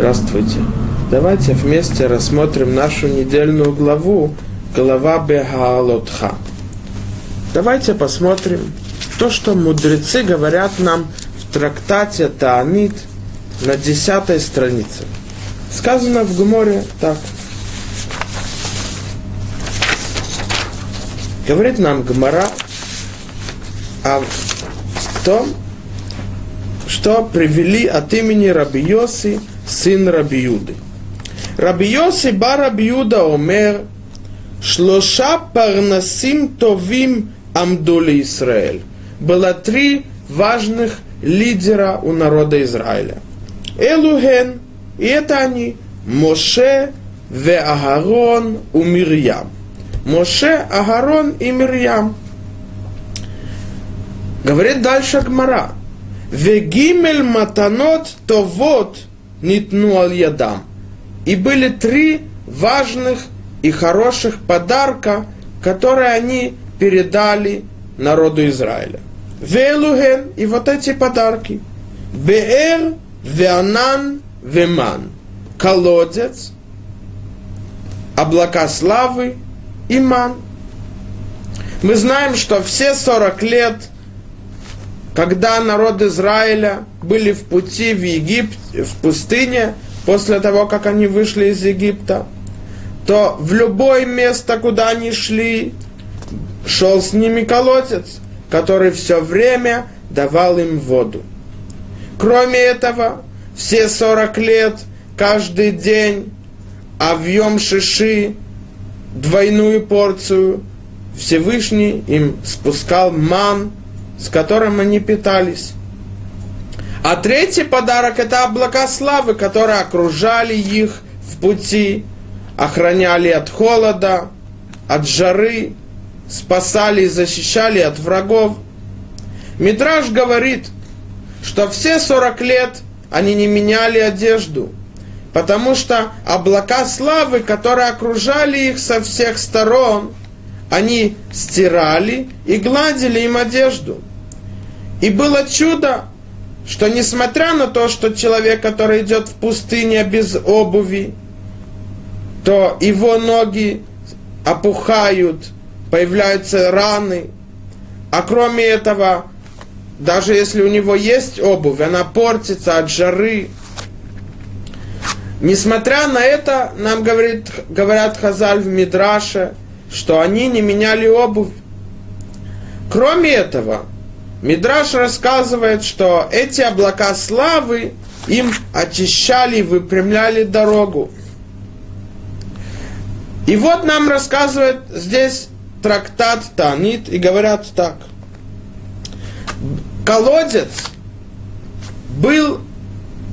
Здравствуйте. Давайте вместе рассмотрим нашу недельную главу, глава Бегаалотха. Давайте посмотрим то, что мудрецы говорят нам в трактате Таанит на десятой странице. Сказано в Гуморе так. Говорит нам Гмара о том, что привели от имени Раби Йоси, сын Раби Юды. Раби Йоси ба Раби Юда омер, шлоша парнасим товим амдули Израиль. Было три важных лидера у народа Израиля. Элуген, и это они, Моше, Ве Агарон у Мирьям. Моше, Агарон и Мирьям. Говорит дальше Гмара. Вегимель матанот то вот нитну аль ядам. И были три важных и хороших подарка, которые они передали народу Израиля. Велуген и вот эти подарки. Беэр, Веанан, Веман. Колодец, облака славы и ман. Мы знаем, что все 40 лет – когда народ Израиля были в пути в Египет, в пустыне, после того, как они вышли из Египта, то в любое место, куда они шли, шел с ними колодец, который все время давал им воду. Кроме этого, все 40 лет, каждый день, а в Шиши двойную порцию Всевышний им спускал ман – с которым они питались. А третий подарок – это облака славы, которые окружали их в пути, охраняли от холода, от жары, спасали и защищали от врагов. Мидраж говорит, что все 40 лет они не меняли одежду, потому что облака славы, которые окружали их со всех сторон, они стирали и гладили им одежду – и было чудо, что несмотря на то, что человек, который идет в пустыне без обуви, то его ноги опухают, появляются раны. А кроме этого, даже если у него есть обувь, она портится от жары. Несмотря на это, нам говорит, говорят Хазаль в Мидраше, что они не меняли обувь. Кроме этого, Мидраш рассказывает, что эти облака славы им очищали, выпрямляли дорогу. И вот нам рассказывает здесь трактат Танит и говорят так. Колодец был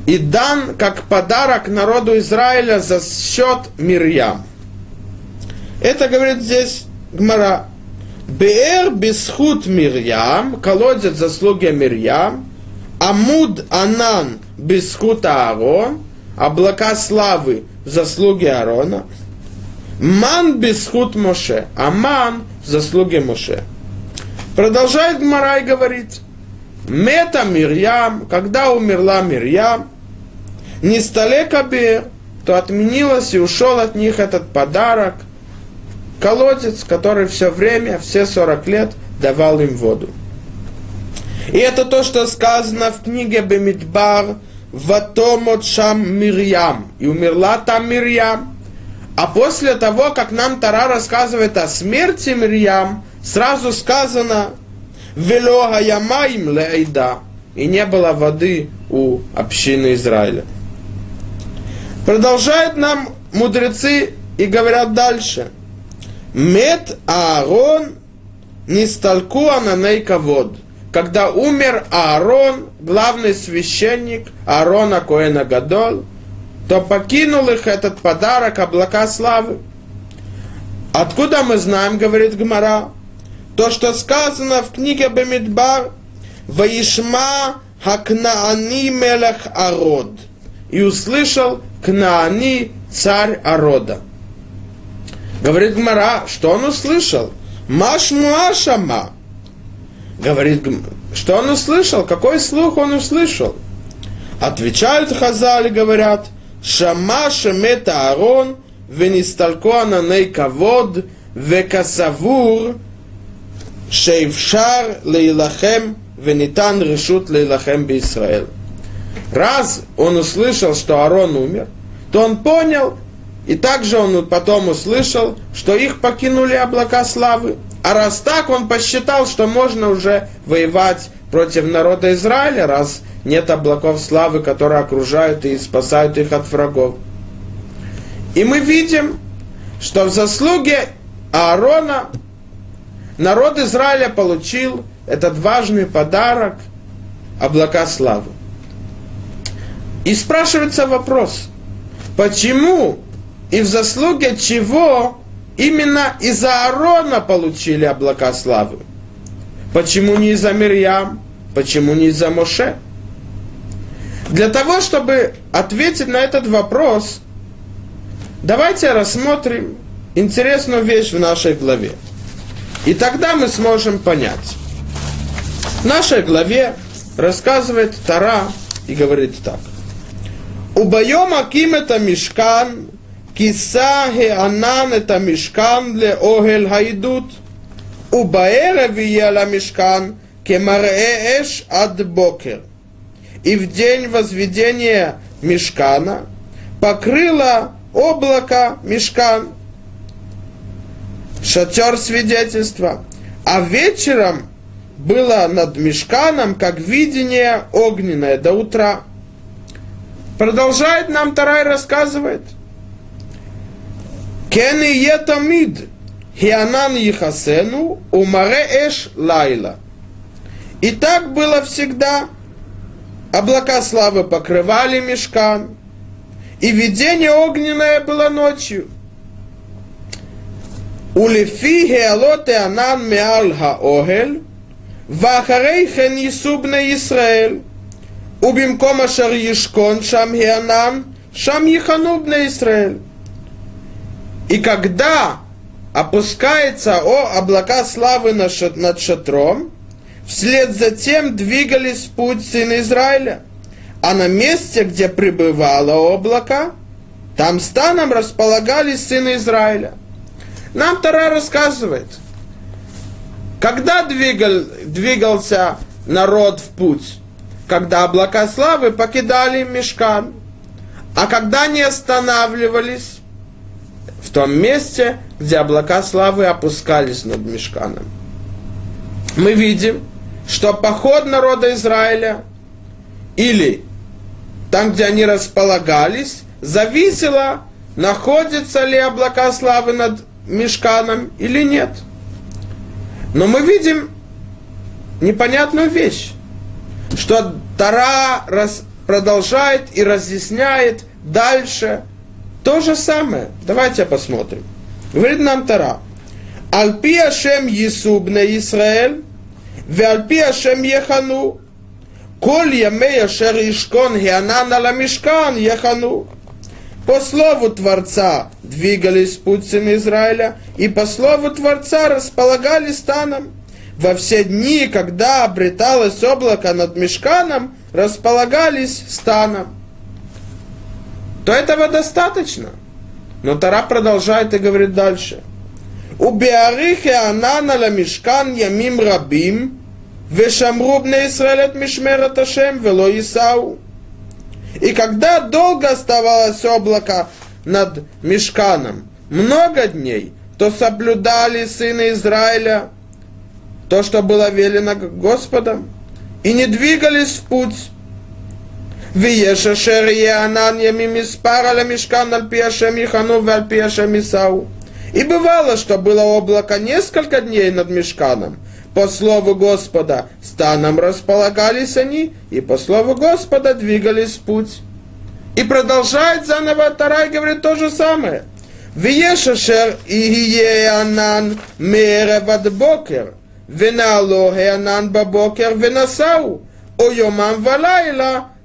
и дан как подарок народу Израиля за счет Мирьям. Это говорит здесь Гмара. Беэр бисхут Мирьям, колодец заслуги Мирьям, Амуд Анан бисхут Аарон, облака славы заслуги Аарона, Ман бисхут Моше, а ман в заслуге Моше. Продолжает Марай говорить, Мета Мирьям, когда умерла Мирьям, не столе Кабер, то отменилось и ушел от них этот подарок, колодец, который все время, все 40 лет давал им воду. И это то, что сказано в книге Бемидбар «Ватомот шам Мирьям». И умерла там Мирьям. А после того, как нам Тара рассказывает о смерти Мирьям, сразу сказано «Велога ямаим лейда» и не было воды у общины Израиля. Продолжают нам мудрецы и говорят дальше – Мед Аарон Нисталку Ананей Кавод. Когда умер Аарон, главный священник Аарона Коэна Гадол, то покинул их этот подарок облака славы. Откуда мы знаем, говорит Гмара, то, что сказано в книге Бемидбар, Ваишма Хакнаани Мелех Арод. И услышал Кнаани царь Арода. Говорит Гмара, что он услышал? Маш Машама. Говорит, гм- что он услышал? Какой слух он услышал? Отвечают Хазали, говорят, Шама Шемета Арон, Венисталкуана Нейкавод, Векасавур, Шейвшар Лейлахем, Венитан Решут Лейлахем Бисраэль. Раз он услышал, что Арон умер, то он понял, и также он потом услышал, что их покинули облака славы. А раз так, он посчитал, что можно уже воевать против народа Израиля, раз нет облаков славы, которые окружают и спасают их от врагов. И мы видим, что в заслуге Аарона народ Израиля получил этот важный подарок облака славы. И спрашивается вопрос, почему и в заслуге чего именно из-за Аарона получили облака славы. Почему не из-за Мирьям? Почему не из-за Моше? Для того, чтобы ответить на этот вопрос, давайте рассмотрим интересную вещь в нашей главе. И тогда мы сможем понять. В нашей главе рассказывает Тара и говорит так. Убайом Акимета Мишкан Кисахи анан это мешкан для огель хайдут. Убаэра вияла мешкан кемарэш ад бокер. И в день возведения мешкана покрыла облако мешкан. Шатер свидетельства. А вечером было над мешканом, как видение огненное до утра. Продолжает нам Тарай рассказывает – Кен и етамид, хианан ехасену, умаре эш лайла. И так было всегда. Облака славы покрывали мешкан, и видение огненное было ночью. ולפי העלות הענן מעל האוהל, ואחרי כן יישאו בני ישראל. ובמקום אשר ישכון שם הענן, שם יכנו בני Израиль. и когда опускается о облака славы над шатром, вслед за тем двигались в путь сына Израиля. А на месте, где пребывало облако, там станом располагались сыны Израиля. Нам Тара рассказывает, когда двигал, двигался народ в путь, когда облака славы покидали мешкан, а когда не останавливались в том месте, где облака славы опускались над мешканом. Мы видим, что поход народа Израиля или там, где они располагались, зависело, находятся ли облака славы над мешканом или нет. Но мы видим непонятную вещь что Тара продолжает и разъясняет дальше то же самое. Давайте посмотрим. Говорит нам Тара. Альпи Ашем Есубне Исраэль, Вальпи Ашем Ехану, Коль Ямей Ашер Ишкон Хианан Ала Мишкан Ехану. По слову Творца двигались путь сына Израиля, и по слову Творца располагали станом во все дни, когда обреталось облако над мешканом, располагались станом то этого достаточно. Но Тара продолжает и говорит дальше. У Беарихе Анана Ламишкан Ямим Рабим Вешамруб не Исраэль от Мишмера Ташем Вело Исау. И когда долго оставалось облако над Мишканом много дней, то соблюдали сыны Израиля то, что было велено Господом, и не двигались в путь, ויש אשר יהיה ענן ימים מספר על המשכן על פי השם יחנו ועל פי השם יישאו. И бывало, что было облако несколько дней над мешканом. По слову Господа станом располагались они, и по слову Господа двигались в путь. И продолжает заново Тарай говорит то же самое. ויש אשר יהיה ענן מערב עד בוקר. ונעלו הענן בבוקר ונסעו,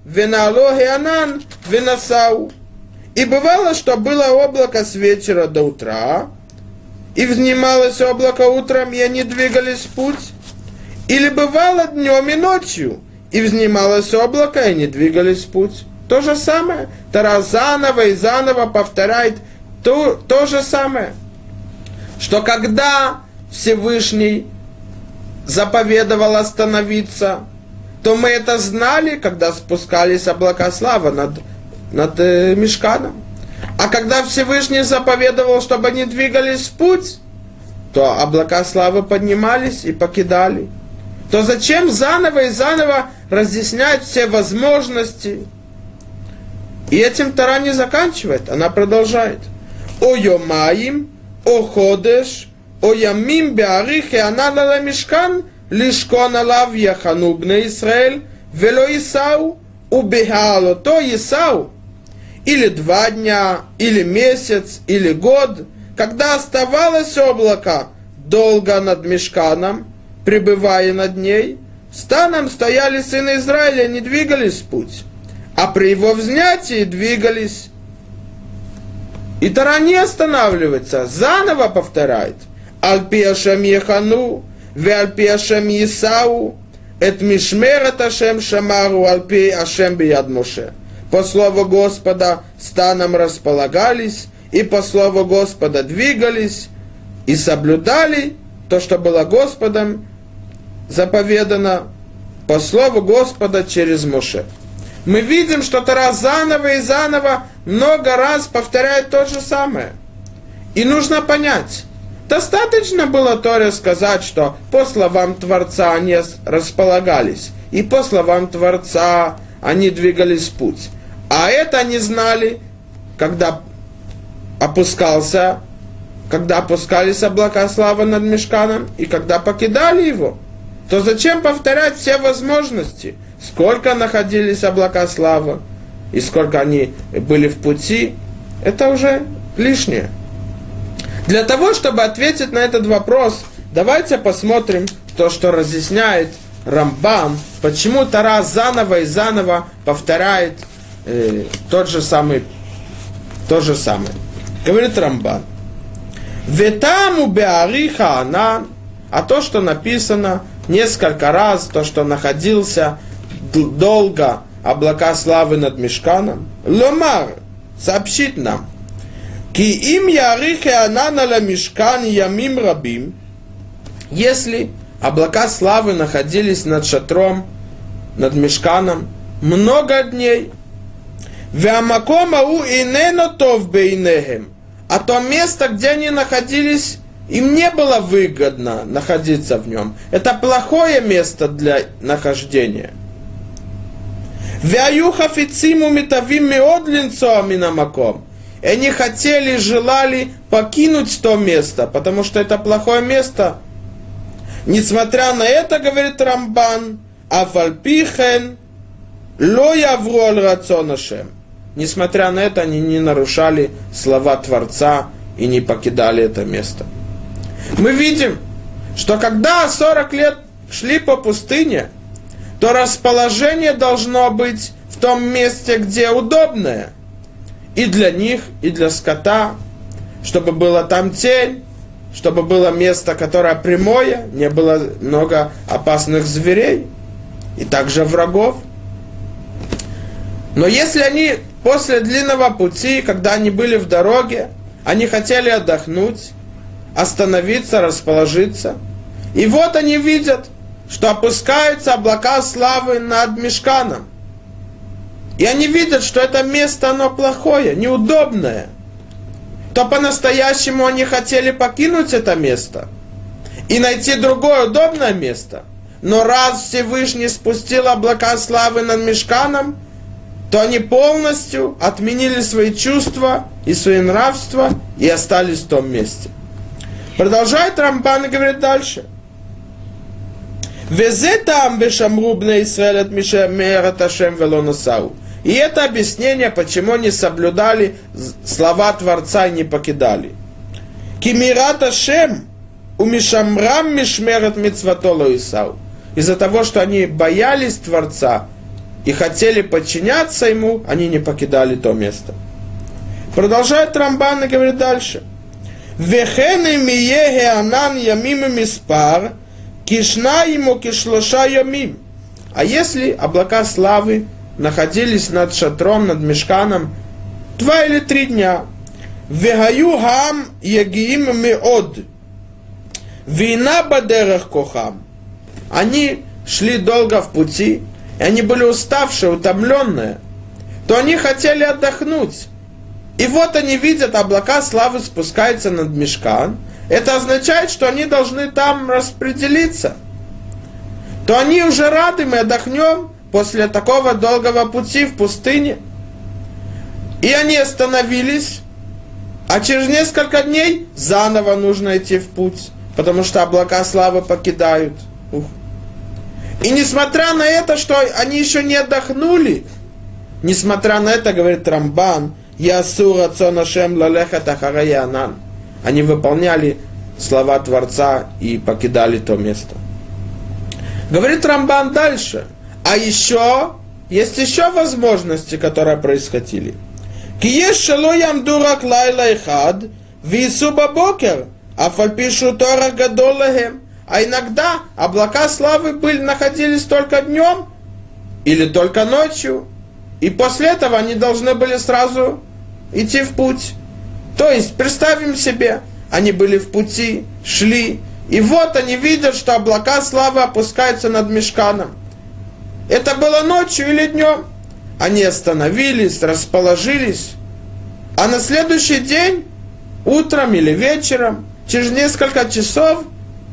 венало геанан, венасау. И бывало, что было облако с вечера до утра, и взнималось облако утром, и они двигались в путь. Или бывало днем и ночью, и взнималось облако, и они двигались в путь. То же самое. Тарас заново и заново повторяет то, то же самое. Что когда Всевышний заповедовал остановиться – то мы это знали, когда спускались облака славы над, над э, Мешканом. А когда Всевышний заповедовал, чтобы они двигались в путь, то облака славы поднимались и покидали. То зачем заново и заново разъяснять все возможности? И этим Тара не заканчивает, она продолжает. О йомаим, о ходеш, о ямим беарихе анала мишкан, лишкон алав яхану бне Исраэль, вело Исау, убегало то Исау, или два дня, или месяц, или год, когда оставалось облако долго над мешканом, пребывая над ней, станом стояли сыны Израиля, не двигались в путь, а при его взнятии двигались. И Тара не останавливается, заново повторяет. Альпиашем Ехану, Вальпиашем Исау, Эт Мишмерет Ашем Шамару, Альпи Ашем Биад Моше по слову Господа станом располагались, и по слову Господа двигались, и соблюдали то, что было Господом заповедано по слову Господа через Моше. Мы видим, что Тара заново и заново много раз повторяет то же самое. И нужно понять, достаточно было Торе сказать, что по словам Творца они располагались, и по словам Творца они двигались в путь. А это они знали, когда опускался, когда опускались облака славы над мешканом и когда покидали его. То зачем повторять все возможности? Сколько находились облака славы и сколько они были в пути, это уже лишнее. Для того, чтобы ответить на этот вопрос, давайте посмотрим то, что разъясняет Рамбам, почему Тара заново и заново повторяет э, тот же самый, то же самое. Говорит Рамбан. Ветаму беариха анан, а то, что написано несколько раз, то, что находился долго облака славы над мешканом, ломар, сообщит нам, ки им ярихе анана ла мешкан ямим рабим, если облака славы находились над шатром, над мешканом много дней, Вямаком ау инено тов бейнехем. А то место, где они находились, им не было выгодно находиться в нем. Это плохое место для нахождения. Вяюха фициму митавим меодлинцо минамаком. И они хотели, желали покинуть то место, потому что это плохое место. Несмотря на это, говорит Рамбан, Афальпихен, ло явру аль рацонашем. Несмотря на это, они не нарушали слова Творца и не покидали это место. Мы видим, что когда 40 лет шли по пустыне, то расположение должно быть в том месте, где удобное. И для них, и для скота, чтобы было там тень, чтобы было место, которое прямое, не было много опасных зверей, и также врагов. Но если они После длинного пути, когда они были в дороге, они хотели отдохнуть, остановиться, расположиться. И вот они видят, что опускаются облака славы над Мешканом. И они видят, что это место, оно плохое, неудобное. То по-настоящему они хотели покинуть это место и найти другое удобное место. Но раз Всевышний спустил облака славы над Мешканом, то они полностью отменили свои чувства и свои нравства и остались в том месте. Продолжает Рамбан и говорит дальше. Везе там бешамру бне Исраэль от Мишемера Ташем Велонасау. И это объяснение, почему они соблюдали слова Творца и не покидали. Кимират Ашем у Мишамрам Мишмерет Мицватоло Исау. Из-за того, что они боялись Творца и хотели подчиняться ему, они не покидали то место. Продолжает Рамбан и говорит дальше. Вехены миеге анан ямим кишна ему кишлоша ямим. А если облака славы находились над шатром, над мешканом два или три дня. Вегаю хам ягиим меод. Вина бадерах кохам. Они шли долго в пути, и они были уставшие, утомленные, то они хотели отдохнуть. И вот они видят, облака славы спускаются над мешкан. Это означает, что они должны там распределиться. То они уже рады, мы отдохнем после такого долгого пути в пустыне. И они остановились, а через несколько дней заново нужно идти в путь, потому что облака славы покидают. Ух. И несмотря на это, что они еще не отдохнули, несмотря на это, говорит Рамбан, Ясу рацонашем лалехат ахараянан. Они выполняли слова Творца и покидали то место. Говорит Рамбан дальше. А еще, есть еще возможности, которые происходили. Киеш шало лайла ихад, вису бабокер, а фальпишу тора. А иногда облака славы были, находились только днем или только ночью. И после этого они должны были сразу идти в путь. То есть, представим себе, они были в пути, шли, и вот они видят, что облака славы опускаются над мешканом. Это было ночью или днем. Они остановились, расположились. А на следующий день, утром или вечером, через несколько часов,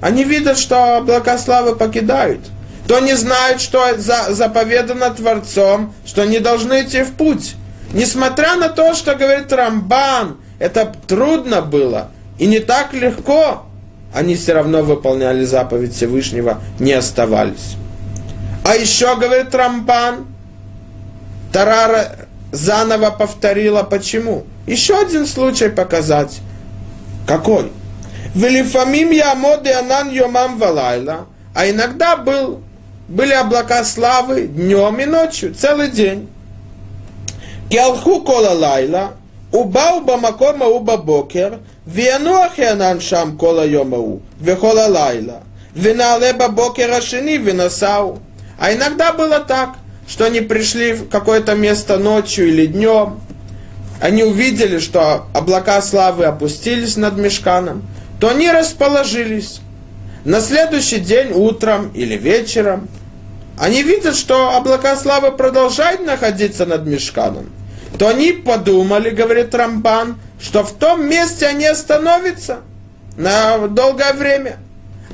они видят, что облака славы покидают. То они знают, что заповедано Творцом, что они должны идти в путь. Несмотря на то, что говорит Рамбан, это трудно было и не так легко, они все равно выполняли заповедь Всевышнего, не оставались. А еще, говорит Рамбан, Тарара заново повторила, почему. Еще один случай показать. Какой? Велифамим ямоды анан йомам валайла. А иногда был, были облака славы днем и ночью, целый день. Киалху кола лайла, убау бамакома уба бокер, וינוח הענן שם כל היום ההוא, וכל הלילה, ונעלה בבוקר השני ונסעו. А иногда было так, что они пришли в какое-то место ночью или днем, они увидели, что облака славы опустились над мешканом, то они расположились. На следующий день, утром или вечером, они видят, что облака славы продолжают находиться над мешканом. то они подумали, говорит Рамбан, что в том месте они остановятся на долгое время.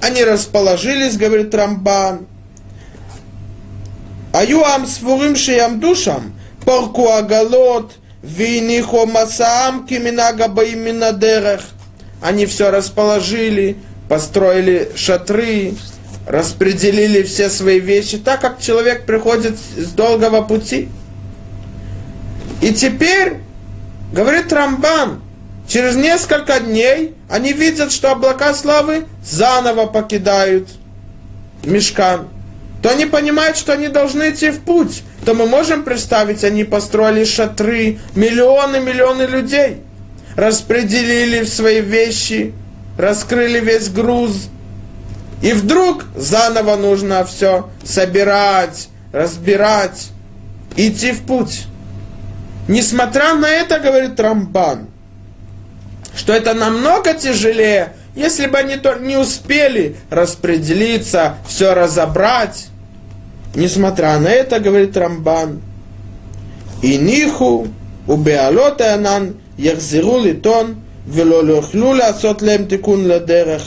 Они расположились, говорит Рамбан. Аюам свурим шиям душам, порку агалот, винихо масаам киминага именно дерех. Они все расположили, построили шатры, распределили все свои вещи, так как человек приходит с долгого пути. И теперь Говорит Рамбан, через несколько дней они видят, что облака славы заново покидают мешкан. То они понимают, что они должны идти в путь. То мы можем представить, они построили шатры, миллионы, миллионы людей. Распределили свои вещи, раскрыли весь груз. И вдруг заново нужно все собирать, разбирать, идти в путь. Несмотря на это, говорит Рамбан, что это намного тяжелее, если бы они не успели распределиться, все разобрать. Несмотря на это, говорит Рамбан, и ниху, убеалоте анан, яхзиру литон, велолюхлю ласот лем тикун ладерех,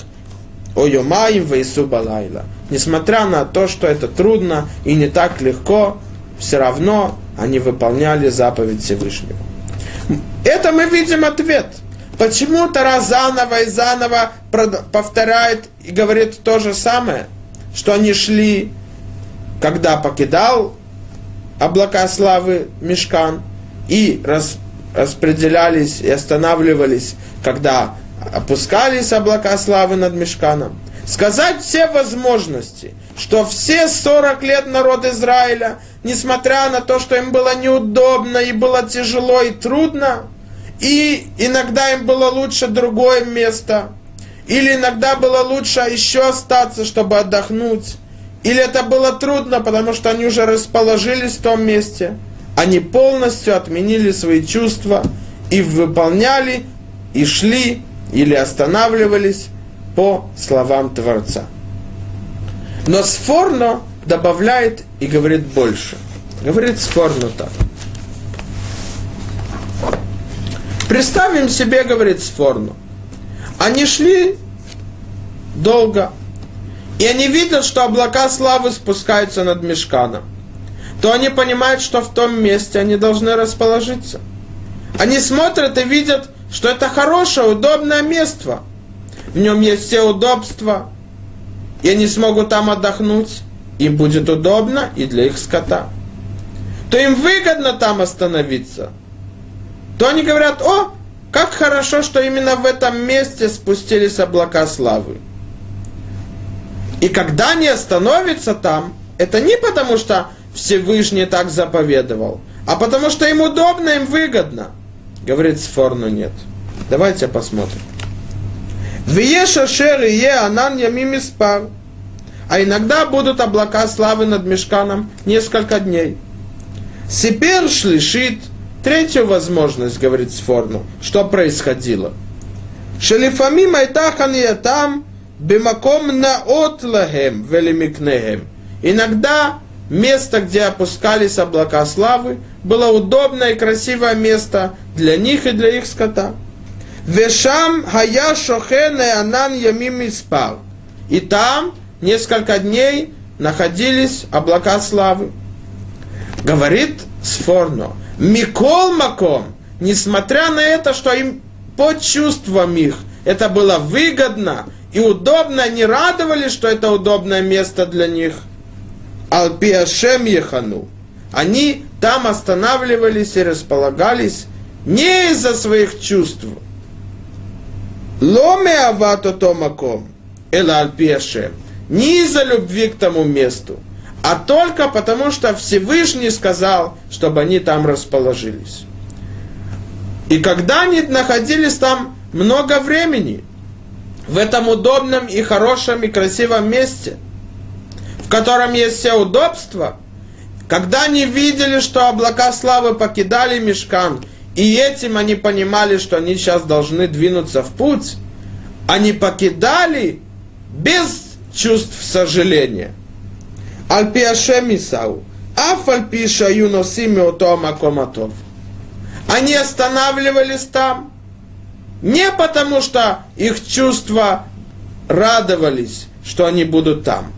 ойомаим вейсу балайла. Несмотря на то, что это трудно и не так легко, все равно они выполняли заповедь Всевышнего. Это мы видим ответ. Почему Тара заново и заново повторяет и говорит то же самое, что они шли, когда покидал облака славы Мешкан, и рас, распределялись и останавливались, когда опускались облака славы над Мешканом. Сказать все возможности, что все 40 лет народ Израиля несмотря на то, что им было неудобно и было тяжело и трудно, и иногда им было лучше другое место, или иногда было лучше еще остаться, чтобы отдохнуть, или это было трудно, потому что они уже расположились в том месте, они полностью отменили свои чувства и выполняли, и шли, или останавливались по словам Творца. Но Сфорно добавляет и говорит больше. Говорит Сфорно так. Представим себе, говорит Сфорно, они шли долго, и они видят, что облака славы спускаются над мешканом, то они понимают, что в том месте они должны расположиться. Они смотрят и видят, что это хорошее, удобное место. В нем есть все удобства, и они смогут там отдохнуть. Им будет удобно и для их скота. То им выгодно там остановиться. То они говорят, о, как хорошо, что именно в этом месте спустились облака славы. И когда они остановятся там, это не потому, что Всевышний так заповедовал, а потому что им удобно, им выгодно. Говорит Сфорну нет. Давайте посмотрим. Виеша шер и е анан ямим испар. А иногда будут облака славы над мешканом несколько дней. Сипер шлишит, третью возможность, говорит Сфорну, что происходило. Шелифамим айтахан там, бимаком наот лагем велимикнехем. Иногда место, где опускались облака славы, было удобное и красивое место для них и для их скота. Вешам хая шохен анан ямим испар. И там несколько дней находились облака славы. Говорит Сфорно, Микол Маком, несмотря на это, что им по чувствам их это было выгодно и удобно, они радовались, что это удобное место для них. Алпиашем Ехану. Они там останавливались и располагались не из-за своих чувств. Ломе авато томаком, эла альпиашем. Не из-за любви к тому месту, а только потому, что Всевышний сказал, чтобы они там расположились. И когда они находились там много времени, в этом удобном и хорошем и красивом месте, в котором есть все удобства, когда они видели, что облака славы покидали мешкан, и этим они понимали, что они сейчас должны двинуться в путь, они покидали без чувств сожаления. Альпиашем Исау. Афальпи шаю носими макоматов. Они останавливались там не потому, что их чувства радовались, что они будут там.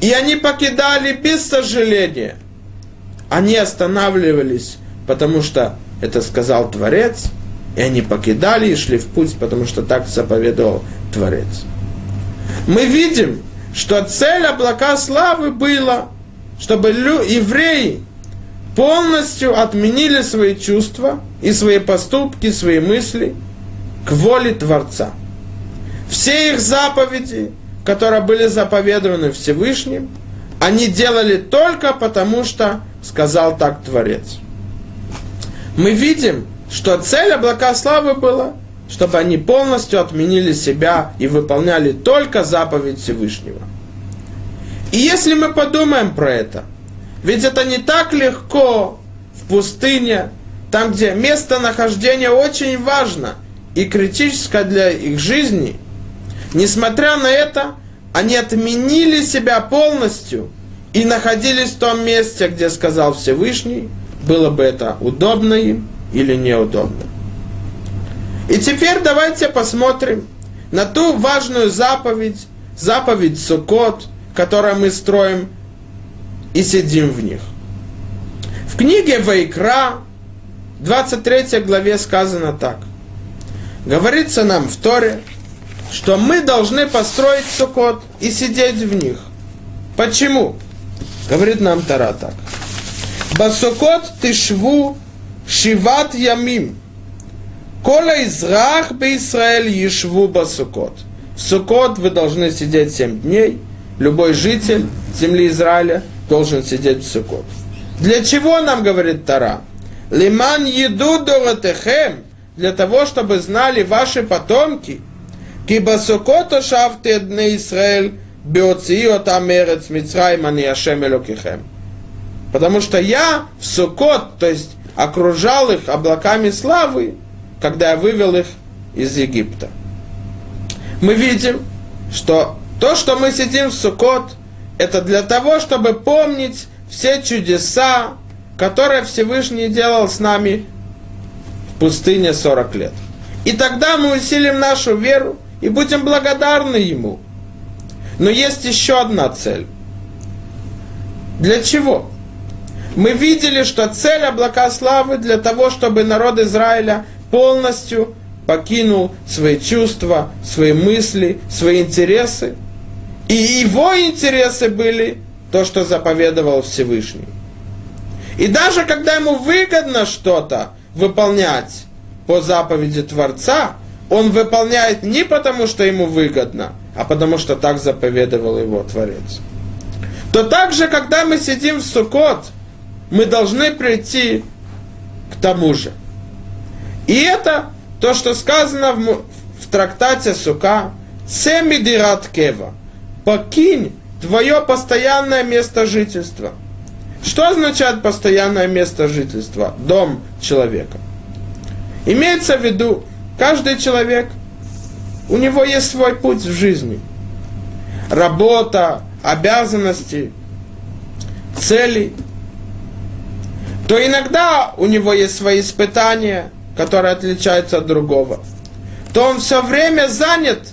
И они покидали без сожаления. Они останавливались, потому что это сказал Творец, и они покидали и шли в путь, потому что так заповедовал Творец. Мы видим, что цель облака славы была, чтобы евреи полностью отменили свои чувства и свои поступки, свои мысли к воле Творца. Все их заповеди, которые были заповедованы Всевышним, они делали только потому, что сказал так Творец. Мы видим, что цель облака славы была чтобы они полностью отменили себя и выполняли только заповедь Всевышнего. И если мы подумаем про это, ведь это не так легко в пустыне, там, где местонахождение очень важно и критическое для их жизни, несмотря на это, они отменили себя полностью и находились в том месте, где сказал Всевышний, было бы это удобно им или неудобно. И теперь давайте посмотрим на ту важную заповедь, заповедь Сукот, которую мы строим и сидим в них. В книге Вайкра, 23 главе сказано так. Говорится нам в Торе, что мы должны построить Сукот и сидеть в них. Почему? Говорит нам Тара так. Басукот тишву шиват ямим. Кола израх Израиль ешву басукот. В Сукот вы должны сидеть семь дней. Любой житель земли Израиля должен сидеть в Сукот. Для чего нам говорит Тара? Лиман еду доратехем, для того, чтобы знали ваши потомки, киба Сукото шафте дне Израиль, Беоциот Амерец Мицраим Ани Ашем Элокихем. Потому что я в Сукот, то есть окружал их облаками славы, когда я вывел их из Египта. Мы видим, что то, что мы сидим в Сукот, это для того, чтобы помнить все чудеса, которые Всевышний делал с нами в пустыне 40 лет. И тогда мы усилим нашу веру и будем благодарны Ему. Но есть еще одна цель. Для чего? Мы видели, что цель облака славы для того, чтобы народ Израиля полностью покинул свои чувства, свои мысли, свои интересы. И его интересы были то, что заповедовал Всевышний. И даже когда ему выгодно что-то выполнять по заповеди Творца, он выполняет не потому, что ему выгодно, а потому что так заповедовал его Творец. То также, когда мы сидим в Сукот, мы должны прийти к тому же. И это то, что сказано в, в трактате Сука, «Цемидират кева» – «Покинь твое постоянное место жительства». Что означает постоянное место жительства? Дом человека. Имеется в виду, каждый человек, у него есть свой путь в жизни. Работа, обязанности, цели. То иногда у него есть свои испытания, которые отличаются от другого. То он все время занят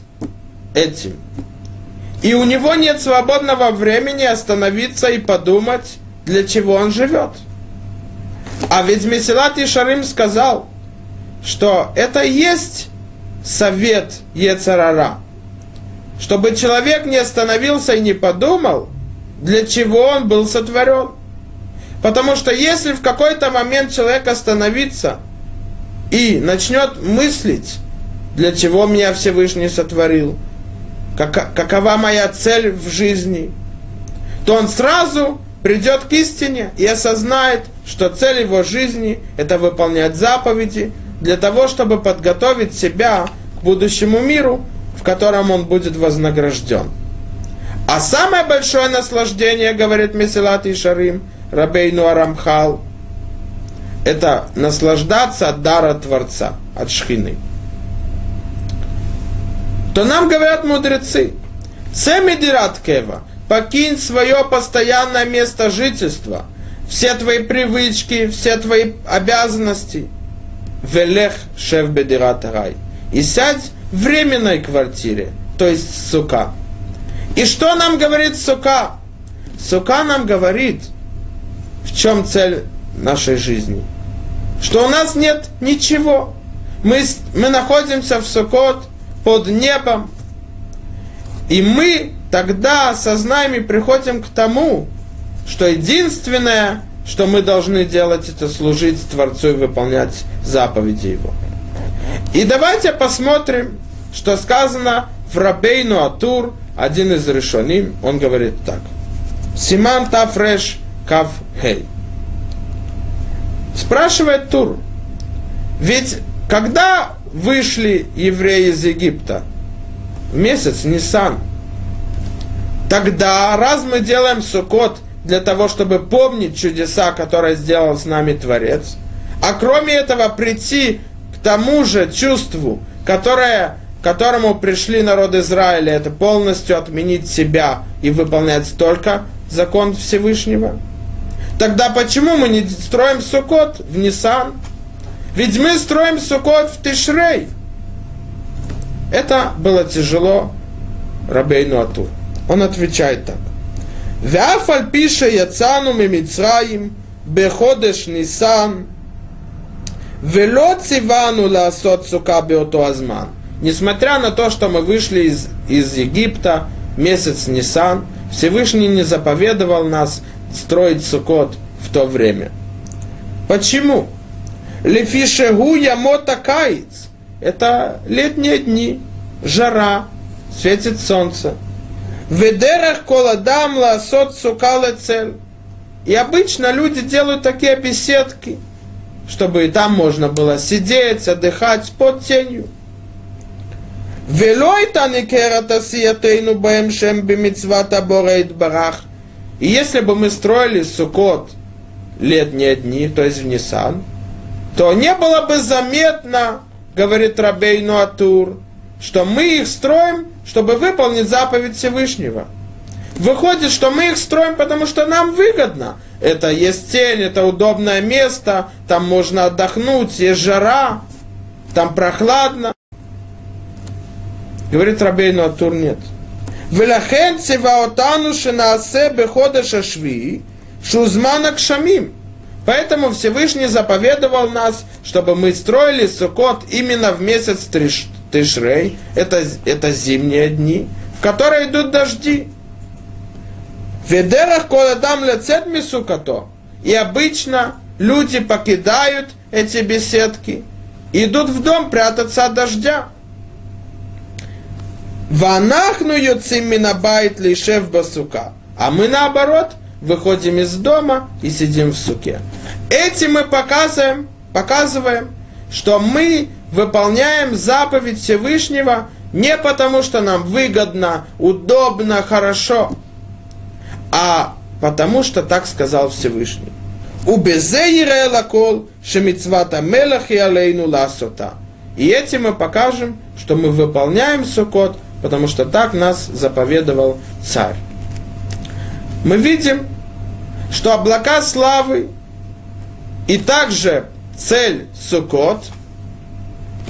этим. И у него нет свободного времени остановиться и подумать, для чего он живет. А ведь Месилат Ишарим сказал, что это и есть совет Ецарара. Чтобы человек не остановился и не подумал, для чего он был сотворен. Потому что если в какой-то момент человек остановится и начнет мыслить, для чего меня Всевышний сотворил, как, какова моя цель в жизни, то он сразу придет к истине и осознает, что цель его жизни – это выполнять заповеди для того, чтобы подготовить себя к будущему миру, в котором он будет вознагражден. А самое большое наслаждение, говорит Месилат и Шарим, Рабейну Арамхал, это наслаждаться от дара Творца, от Шхины. То нам говорят мудрецы, Цемидират Кева – покинь свое постоянное место жительства, все твои привычки, все твои обязанности. Велех шеф бедират рай. И сядь в временной квартире, то есть сука. И что нам говорит сука? Сука нам говорит, в чем цель нашей жизни. Что у нас нет ничего. Мы, мы находимся в Сукот под небом. И мы тогда сознаем и приходим к тому, что единственное, что мы должны делать, это служить Творцу и выполнять заповеди Его. И давайте посмотрим, что сказано в Рабейну Атур, один из решоним, он говорит так. Симан Тафреш Кав Хей. Спрашивает Тур, ведь когда вышли евреи из Египта? В месяц Нисан – Тогда, раз мы делаем сукот для того, чтобы помнить чудеса, которые сделал с нами Творец, а кроме этого прийти к тому же чувству, которое, к которому пришли народ Израиля, это полностью отменить себя и выполнять только закон Всевышнего, тогда почему мы не строим сукот в Нисан? Ведь мы строим сукот в Тишрей. Это было тяжело Рабейну Атур. Он отвечает так. Вяфаль пише яцану мимицраим беходеш нисан вело цивану ласот сука азман. Несмотря на то, что мы вышли из, из Египта, месяц Нисан, Всевышний не заповедовал нас строить сукот в то время. Почему? Лефишегу ямота каиц. Это летние дни, жара, светит солнце – Ведерах коладам ласот сукала цель. И обычно люди делают такие беседки, чтобы и там можно было сидеть, отдыхать под тенью. Велой таникерат асиятейну бэм шем бимицвата борейт барах. И если бы мы строили Сукот летние дни, то есть в Нисан, то не было бы заметно, говорит Рабейну Атур, что мы их строим, чтобы выполнить заповедь Всевышнего. Выходит, что мы их строим, потому что нам выгодно. Это есть тень, это удобное место, там можно отдохнуть, есть жара, там прохладно. Говорит Рабейну Атур, нет. Велахен цеваотану шинаасе бехода шашви шузмана кшамим. Поэтому Всевышний заповедовал нас, чтобы мы строили Сукот именно в месяц триш, Тишрей, это, это зимние дни, в которые идут дожди. Ведерах коладам лецет мисукато. И обычно люди покидают эти беседки, идут в дом прятаться от дождя. Ванахну юцим минабайт лишев басука. А мы наоборот выходим из дома и сидим в суке. Этим мы показываем, показываем, что мы выполняем заповедь Всевышнего не потому, что нам выгодно, удобно, хорошо, а потому, что так сказал Всевышний. И этим мы покажем, что мы выполняем сукот, потому что так нас заповедовал царь. Мы видим, что облака славы и также цель Сукот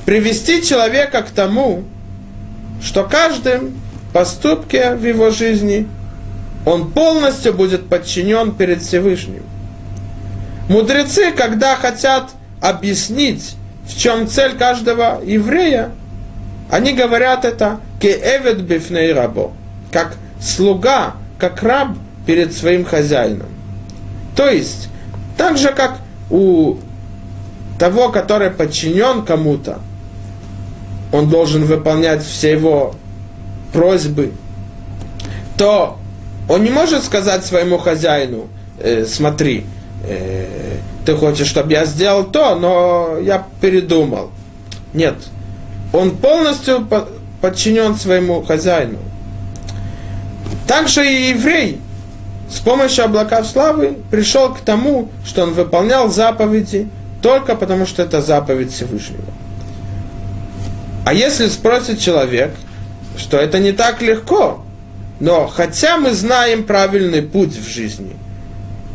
привести человека к тому, что каждым поступке в его жизни он полностью будет подчинен перед Всевышним. Мудрецы, когда хотят объяснить, в чем цель каждого еврея, они говорят это кеэвет бифней рабо, как слуга, как раб перед своим хозяином. То есть, так же, как у того, который подчинен кому-то, он должен выполнять все его просьбы, то он не может сказать своему хозяину, э, смотри, э, ты хочешь, чтобы я сделал то, но я передумал. Нет. Он полностью подчинен своему хозяину. Также и еврей с помощью облака славы пришел к тому, что он выполнял заповеди только потому, что это заповедь Всевышнего. А если спросит человек, что это не так легко, но хотя мы знаем правильный путь в жизни,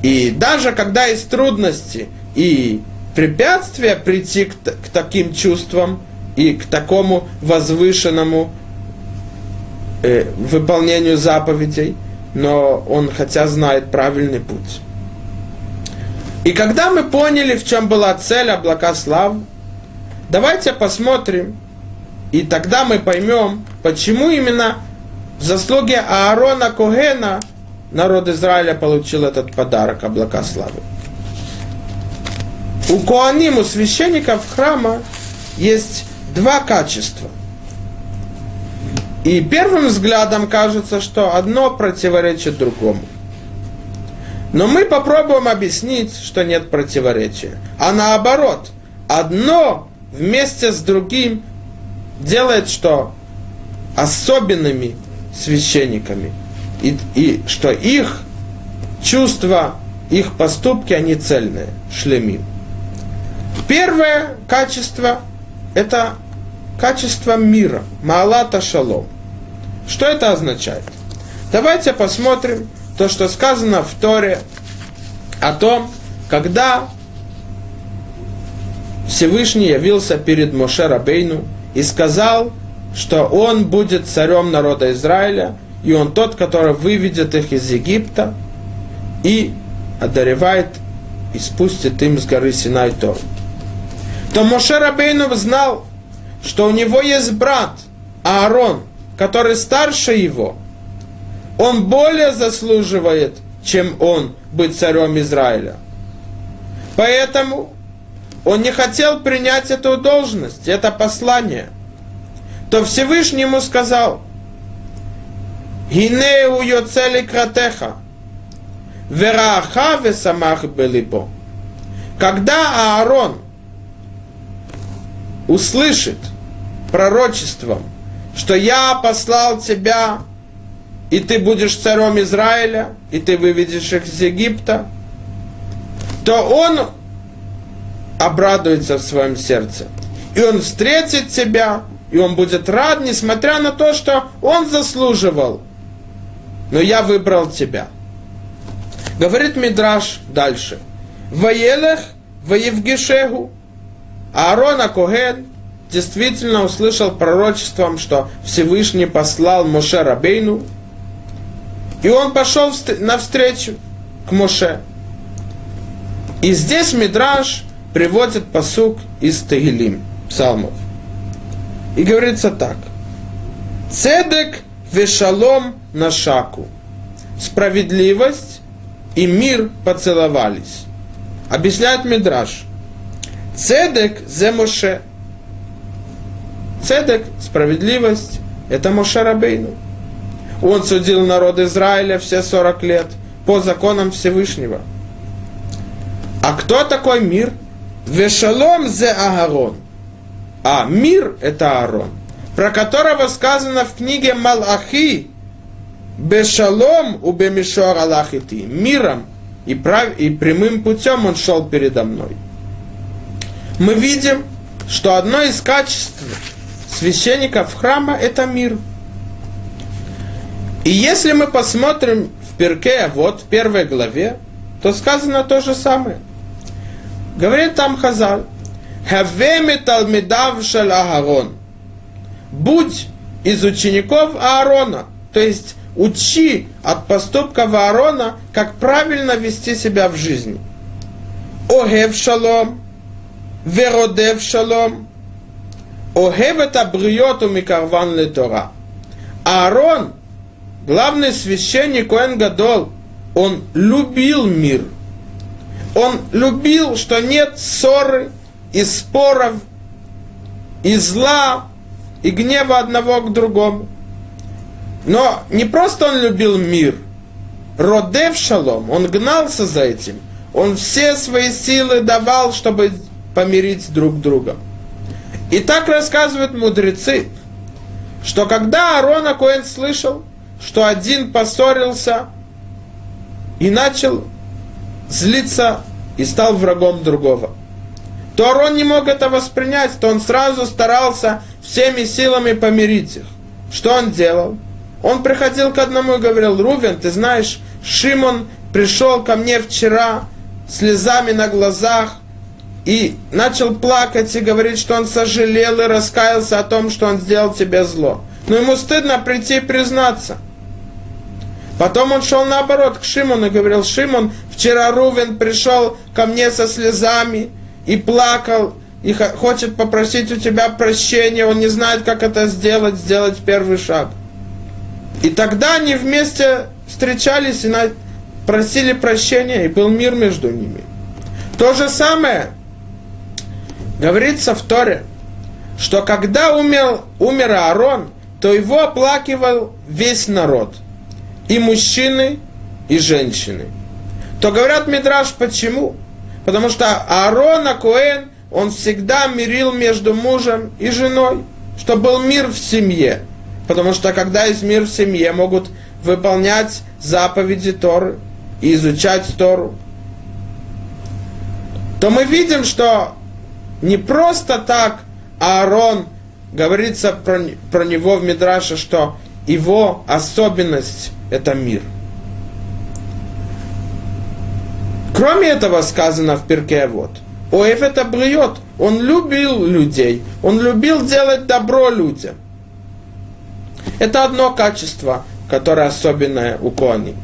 и даже когда есть трудности и препятствия прийти к, к таким чувствам и к такому возвышенному э, выполнению заповедей, но он хотя знает правильный путь. И когда мы поняли, в чем была цель облака слав, давайте посмотрим, и тогда мы поймем, почему именно в заслуге Аарона Когена народ Израиля получил этот подарок облака славы. У Коаним, у священников храма есть два качества. И первым взглядом кажется, что одно противоречит другому. Но мы попробуем объяснить, что нет противоречия. А наоборот, одно вместе с другим делает что? Особенными священниками. И, и что их чувства, их поступки, они цельные, шлемим. Первое качество – это качество мира, маалата шалом. Что это означает? Давайте посмотрим то, что сказано в Торе о том, когда Всевышний явился перед Моше Рабейну и сказал, что он будет царем народа Израиля, и он тот, который выведет их из Египта и одаревает и спустит им с горы Синай Тор. То Моше Рабейну знал, что у него есть брат Аарон, который старше его, он более заслуживает, чем он, быть царем Израиля. Поэтому он не хотел принять эту должность, это послание. То Всевышний ему сказал, «Гинеу йоцели кратеха, верааха весамах белибо». Когда Аарон услышит пророчеством что я послал тебя, и ты будешь царем Израиля, и ты выведешь их из Египта, то он обрадуется в своем сердце. И он встретит тебя, и он будет рад, несмотря на то, что он заслуживал. Но я выбрал тебя. Говорит Мидраш дальше. Воелех, воевгишегу. Аарон Акоген действительно услышал пророчеством, что Всевышний послал Моше Рабейну, и он пошел навстречу к Моше. И здесь Мидраш приводит посук из Тагилим, псалмов. И говорится так. Цедек вешалом на шаку. Справедливость и мир поцеловались. Объясняет Мидраш. Цедек зе Моше. Цедек, справедливость, это Моше Рабейну. Он судил народ Израиля все 40 лет по законам Всевышнего. А кто такой мир? Вешалом зе Агарон. А мир – это Аарон, про которого сказано в книге Малахи, Бешалом у Бемишор Аллахити, миром и, прав... и прямым путем он шел передо мной. Мы видим, что одно из качеств священников храма – это мир. И если мы посмотрим в Перке, вот в первой главе, то сказано то же самое. Говорит там Хазаль, Хавеми талмидав шаль Аарон. Будь из учеников Аарона, то есть учи от поступков Аарона, как правильно вести себя в жизни. Огев шалом, шалом, огев это бриоту микарван летора. Аарон, главный священник Коэн Гадол, он любил мир. Он любил, что нет ссоры, и споров, и зла, и гнева одного к другому. Но не просто он любил мир, Родев Шалом, он гнался за этим. Он все свои силы давал, чтобы помирить друг друга. И так рассказывают мудрецы, что когда Аарон Акоэн слышал, что один поссорился и начал злиться и стал врагом другого – то Арон не мог это воспринять, то он сразу старался всеми силами помирить их. Что он делал? Он приходил к одному и говорил, Рувен, ты знаешь, Шимон пришел ко мне вчера слезами на глазах и начал плакать и говорить, что он сожалел и раскаялся о том, что он сделал тебе зло. Но ему стыдно прийти и признаться. Потом он шел наоборот к Шимону и говорил, Шимон, вчера Рувен пришел ко мне со слезами, и плакал, и хочет попросить у тебя прощения, он не знает, как это сделать, сделать первый шаг. И тогда они вместе встречались и просили прощения, и был мир между ними. То же самое говорится в Торе, что когда умер, умер Аарон, то его оплакивал весь народ, и мужчины, и женщины. То говорят Мидраш, почему? Потому что Аарон Акуэн, он всегда мирил между мужем и женой, чтобы был мир в семье. Потому что когда есть мир в семье, могут выполнять заповеди Торы и изучать Тору. То мы видим, что не просто так Аарон, говорится про, про него в Мидраше, что его особенность – это мир – Кроме этого сказано в перке вот. Оэф это бриет. Он любил людей. Он любил делать добро людям. Это одно качество, которое особенное у Кони.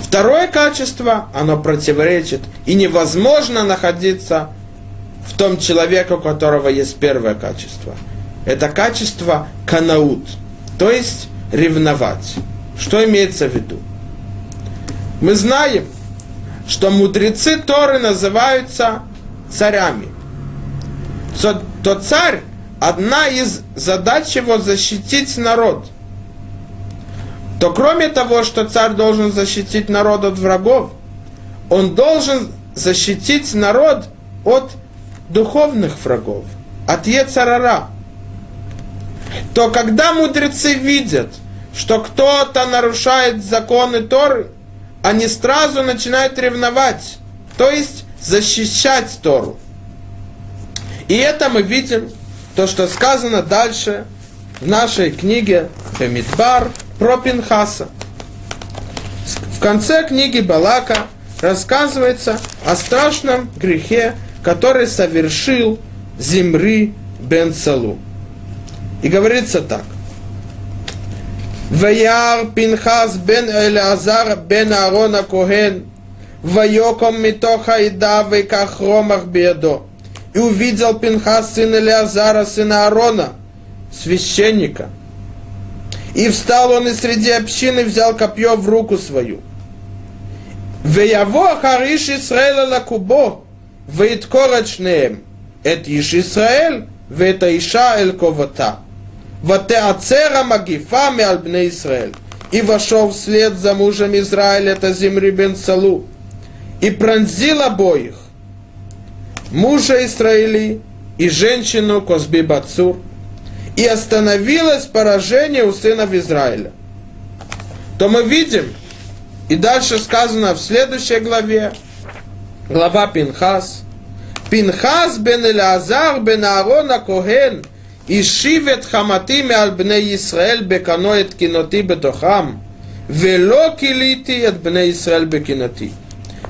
Второе качество, оно противоречит. И невозможно находиться в том человеке, у которого есть первое качество. Это качество канаут, то есть ревновать. Что имеется в виду? Мы знаем, что мудрецы Торы называются царями. То, то царь, одна из задач его защитить народ. То кроме того, что царь должен защитить народ от врагов, он должен защитить народ от духовных врагов, от Ецарара. то когда мудрецы видят, что кто-то нарушает законы Торы, они сразу начинают ревновать, то есть защищать Тору. И это мы видим, то, что сказано дальше в нашей книге Бемидбар про Пинхаса. В конце книги Балака рассказывается о страшном грехе, который совершил Зимри бен Салу. И говорится так. Ваяр Пинхас бен Элеазар бен Аарона Коген, Вайоком Митоха Ида Вейках Ромах Бедо. И увидел Пинхас сын Элеазара, сына Аарона, священника. И встал он из среди общины, взял копье в руку свою. Веяво Хариш Исраэля Лакубо, Вейткорат шнеем. Это Иш Исраэль, это Иша Эль Ковата. Ватеацера Магифа Меальбне Исраэль. И вошел вслед за мужем Израиля, это Зимри бен И пронзил обоих, мужа Израили и женщину Козби Бацур. И остановилось поражение у сынов Израиля. То мы видим, и дальше сказано в следующей главе, глава Пинхас, Пинхас бен Элязар бен Аарона Коген – השיב את חמתי מעל בני ישראל בקנו את קינותי בתוכם, ולא כיליתי את בני ישראל בקינותי.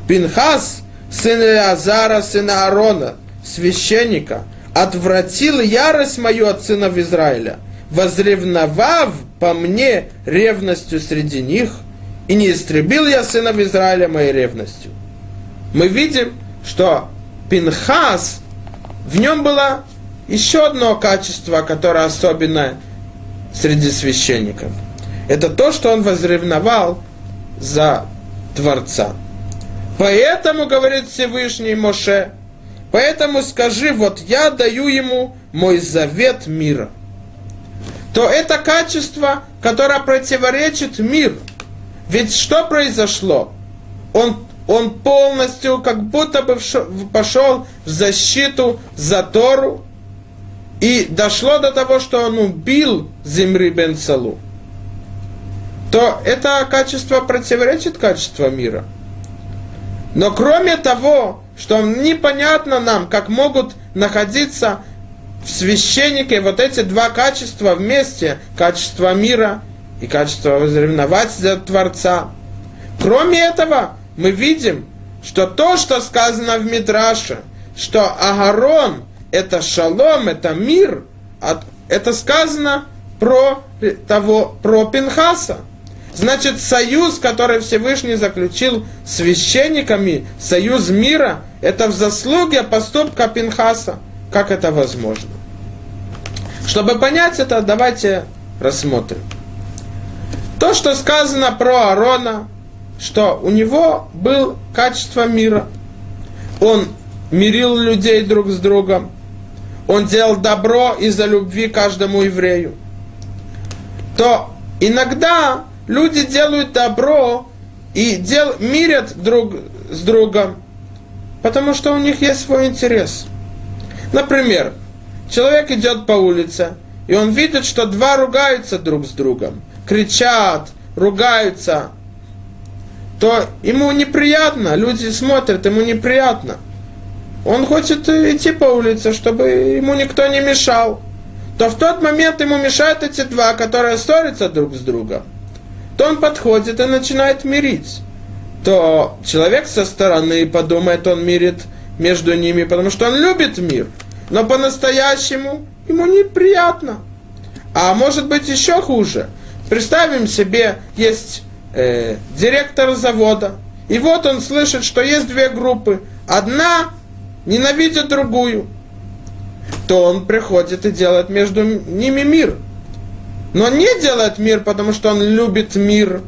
Пинхас, сын Элеазара, сына Аарона, священника, отвратил ярость мою от сынов Израиля, возревновав по мне ревностью среди них, и не истребил я сынов Израиля моей ревностью. Мы видим, что Пинхас, в нем была еще одно качество, которое особенно среди священников. Это то, что он возревновал за Творца. Поэтому, говорит Всевышний Моше, поэтому скажи, вот я даю ему мой завет мира. То это качество, которое противоречит миру. Ведь что произошло? Он, он полностью как будто бы пошел в защиту за Тору, и дошло до того, что он убил Зимри бен Салу, то это качество противоречит качеству мира. Но кроме того, что непонятно нам, как могут находиться в священнике вот эти два качества вместе, качество мира и качество возревновать за Творца. Кроме этого, мы видим, что то, что сказано в Мидраше, что Агарон – это шалом, это мир, это сказано про того, про Пинхаса. Значит, союз, который Всевышний заключил с священниками, союз мира, это в заслуге поступка Пинхаса. Как это возможно? Чтобы понять это, давайте рассмотрим. То, что сказано про Аарона, что у него был качество мира. Он мирил людей друг с другом, он делал добро из-за любви каждому еврею, то иногда люди делают добро и дел, мирят друг с другом, потому что у них есть свой интерес. Например, человек идет по улице, и он видит, что два ругаются друг с другом, кричат, ругаются, то ему неприятно, люди смотрят, ему неприятно – он хочет идти по улице, чтобы ему никто не мешал, то в тот момент ему мешают эти два, которые ссорятся друг с другом, то он подходит и начинает мирить. То человек со стороны подумает, он мирит между ними, потому что он любит мир, но по-настоящему ему неприятно. А может быть еще хуже. Представим себе, есть э, директор завода, и вот он слышит, что есть две группы. Одна ненавидит другую, то он приходит и делает между ними мир. Но не делает мир, потому что он любит мир,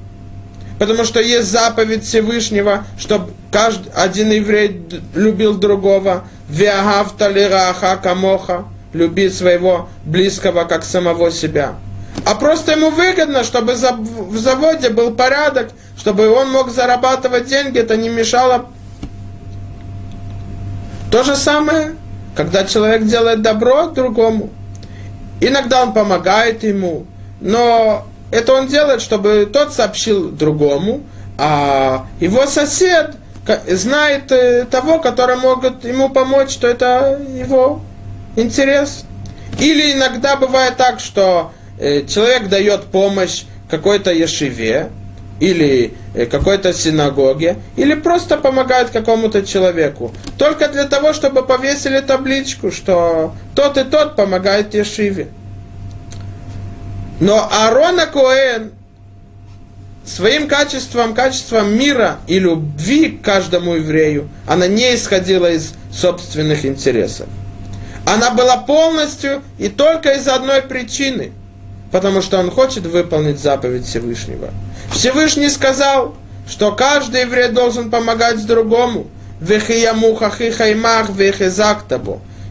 потому что есть заповедь Всевышнего, чтобы каждый, один еврей любил другого, виагавта лираха камоха, люби своего близкого, как самого себя. А просто ему выгодно, чтобы в заводе был порядок, чтобы он мог зарабатывать деньги, это не мешало то же самое, когда человек делает добро другому. иногда он помогает ему, но это он делает, чтобы тот сообщил другому, а его сосед знает э, того, который может ему помочь, что это его интерес. Или иногда бывает так, что человек дает помощь какой-то ешиве, или э, какой-то синагоге, или просто помогает какому-то человеку. Только для того, чтобы повесили табличку, что тот и тот помогает Ешиве. Но Аарона Коэн своим качеством, качеством мира и любви к каждому еврею, она не исходила из собственных интересов. Она была полностью и только из одной причины, потому что он хочет выполнить заповедь Всевышнего. Всевышний сказал, что каждый еврей должен помогать другому.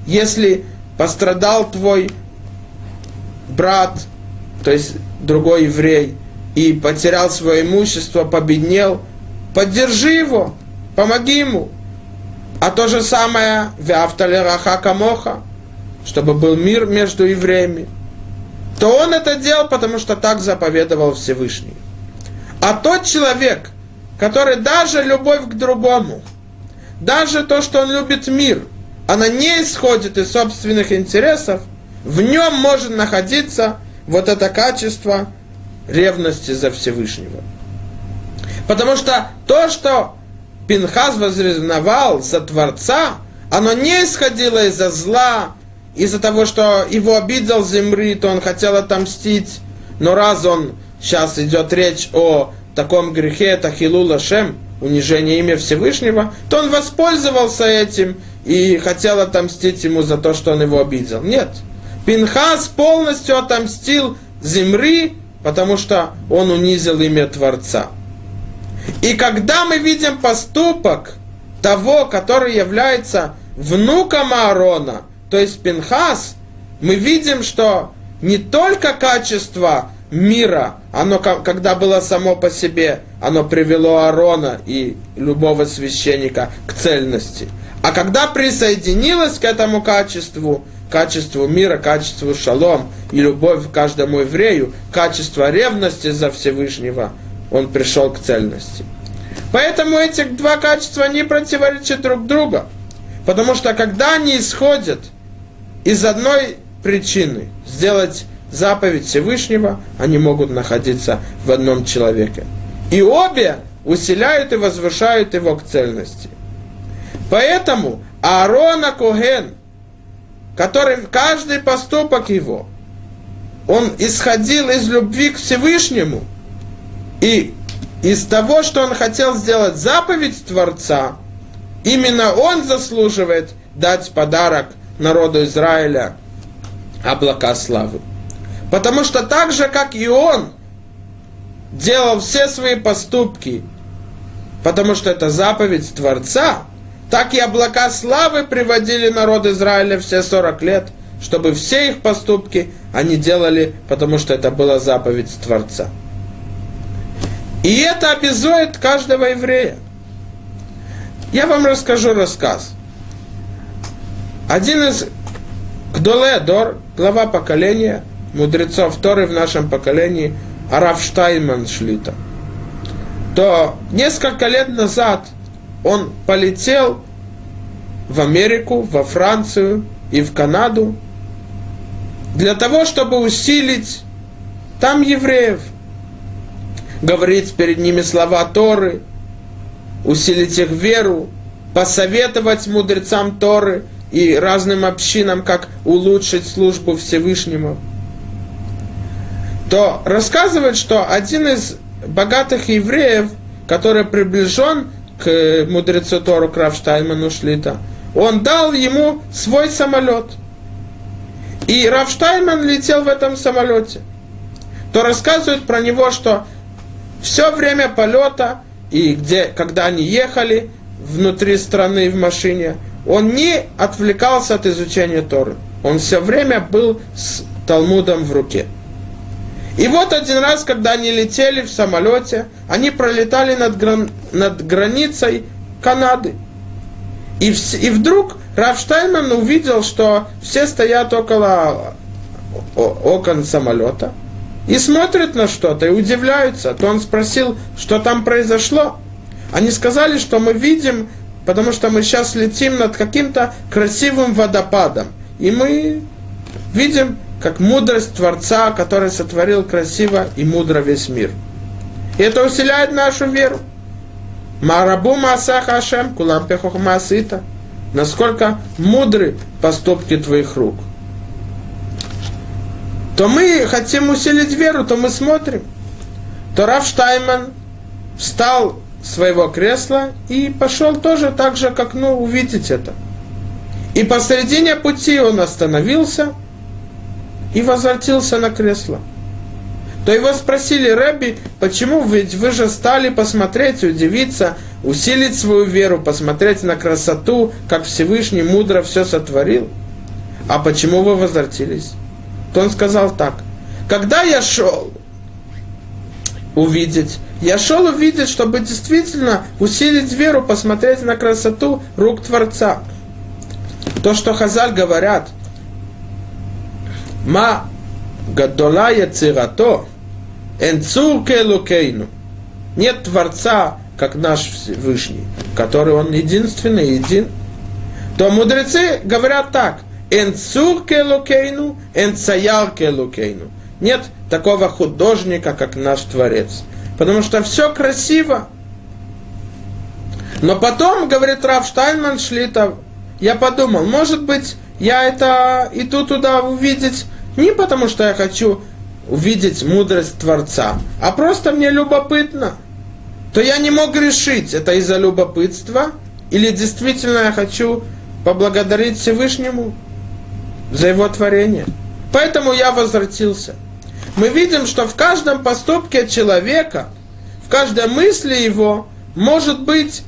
Если пострадал твой брат, то есть другой еврей, и потерял свое имущество, победнел, поддержи его, помоги ему. А то же самое Вяфталераха Камоха, чтобы был мир между евреями. То он это делал, потому что так заповедовал Всевышний. А тот человек, который даже любовь к другому, даже то, что он любит мир, она не исходит из собственных интересов, в нем может находиться вот это качество ревности за Всевышнего. Потому что то, что Пинхас возревновал за Творца, оно не исходило из-за зла, из-за того, что его обидел Земри, то он хотел отомстить. Но раз он, сейчас идет речь о таком грехе, это Хилула Шем, унижение имя Всевышнего, то он воспользовался этим и хотел отомстить ему за то, что он его обидел. Нет. Пинхас полностью отомстил Земри потому что он унизил имя Творца. И когда мы видим поступок того, который является внуком Аарона, то есть Пинхас, мы видим, что не только качество мира, оно когда было само по себе, оно привело Аарона и любого священника к цельности. А когда присоединилось к этому качеству, качеству мира, качеству шалом и любовь к каждому еврею, качество ревности за Всевышнего, он пришел к цельности. Поэтому эти два качества не противоречат друг другу. Потому что когда они исходят из одной причины, сделать заповедь Всевышнего, они могут находиться в одном человеке. И обе усиляют и возвышают его к цельности. Поэтому Аарона Коген – который каждый поступок его, он исходил из любви к Всевышнему и из того, что он хотел сделать заповедь Творца, именно он заслуживает дать подарок народу Израиля облака славы. Потому что так же, как и он делал все свои поступки, потому что это заповедь Творца, так и облака славы приводили народ Израиля все 40 лет, чтобы все их поступки они делали, потому что это была заповедь Творца. И это обязует каждого еврея. Я вам расскажу рассказ. Один из Гдоле глава поколения, мудрецов Торы в нашем поколении, Арав Штайнман Шлита, то несколько лет назад – он полетел в Америку, во Францию и в Канаду для того, чтобы усилить там евреев, говорить перед ними слова Торы, усилить их веру, посоветовать мудрецам Торы и разным общинам, как улучшить службу Всевышнему, то рассказывает, что один из богатых евреев, который приближен к мудрецу Тору Кравштайману Шлита, он дал ему свой самолет. И Равштайман летел в этом самолете. То рассказывают про него, что все время полета, и где, когда они ехали внутри страны в машине, он не отвлекался от изучения Торы. Он все время был с Талмудом в руке. И вот один раз, когда они летели в самолете, они пролетали над, гран... над границей Канады. И, в... и вдруг Раф Штайнман увидел, что все стоят около окон самолета и смотрят на что-то и удивляются. То он спросил, что там произошло. Они сказали, что мы видим, потому что мы сейчас летим над каким-то красивым водопадом. И мы видим, как мудрость Творца, который сотворил красиво и мудро весь мир. И это усиляет нашу веру. Марабу Масаха Ашем, Кулам Масита. Насколько мудры поступки твоих рук. То мы хотим усилить веру, то мы смотрим. То Раф Штайман встал своего кресла и пошел тоже так же, как ну, увидеть это. И посередине пути он остановился и возвратился на кресло то его спросили, Рэбби, почему ведь вы же стали посмотреть, удивиться, усилить свою веру, посмотреть на красоту, как Всевышний мудро все сотворил? А почему вы возвратились? То он сказал так, когда я шел увидеть, я шел увидеть, чтобы действительно усилить веру, посмотреть на красоту рук Творца. То, что Хазаль говорят, ма гадолая цирато, Энцур келукейну. Нет Творца, как наш Всевышний, который Он единственный, един. То мудрецы говорят так. Энцур келукейну, энцаяр келукейну. Нет такого художника, как наш Творец. Потому что все красиво. Но потом, говорит Раф Штайнман Шлитов, я подумал, может быть, я это иду туда увидеть не потому, что я хочу увидеть мудрость Творца, а просто мне любопытно, то я не мог решить, это из-за любопытства, или действительно я хочу поблагодарить Всевышнему за его творение. Поэтому я возвратился. Мы видим, что в каждом поступке человека, в каждой мысли его может быть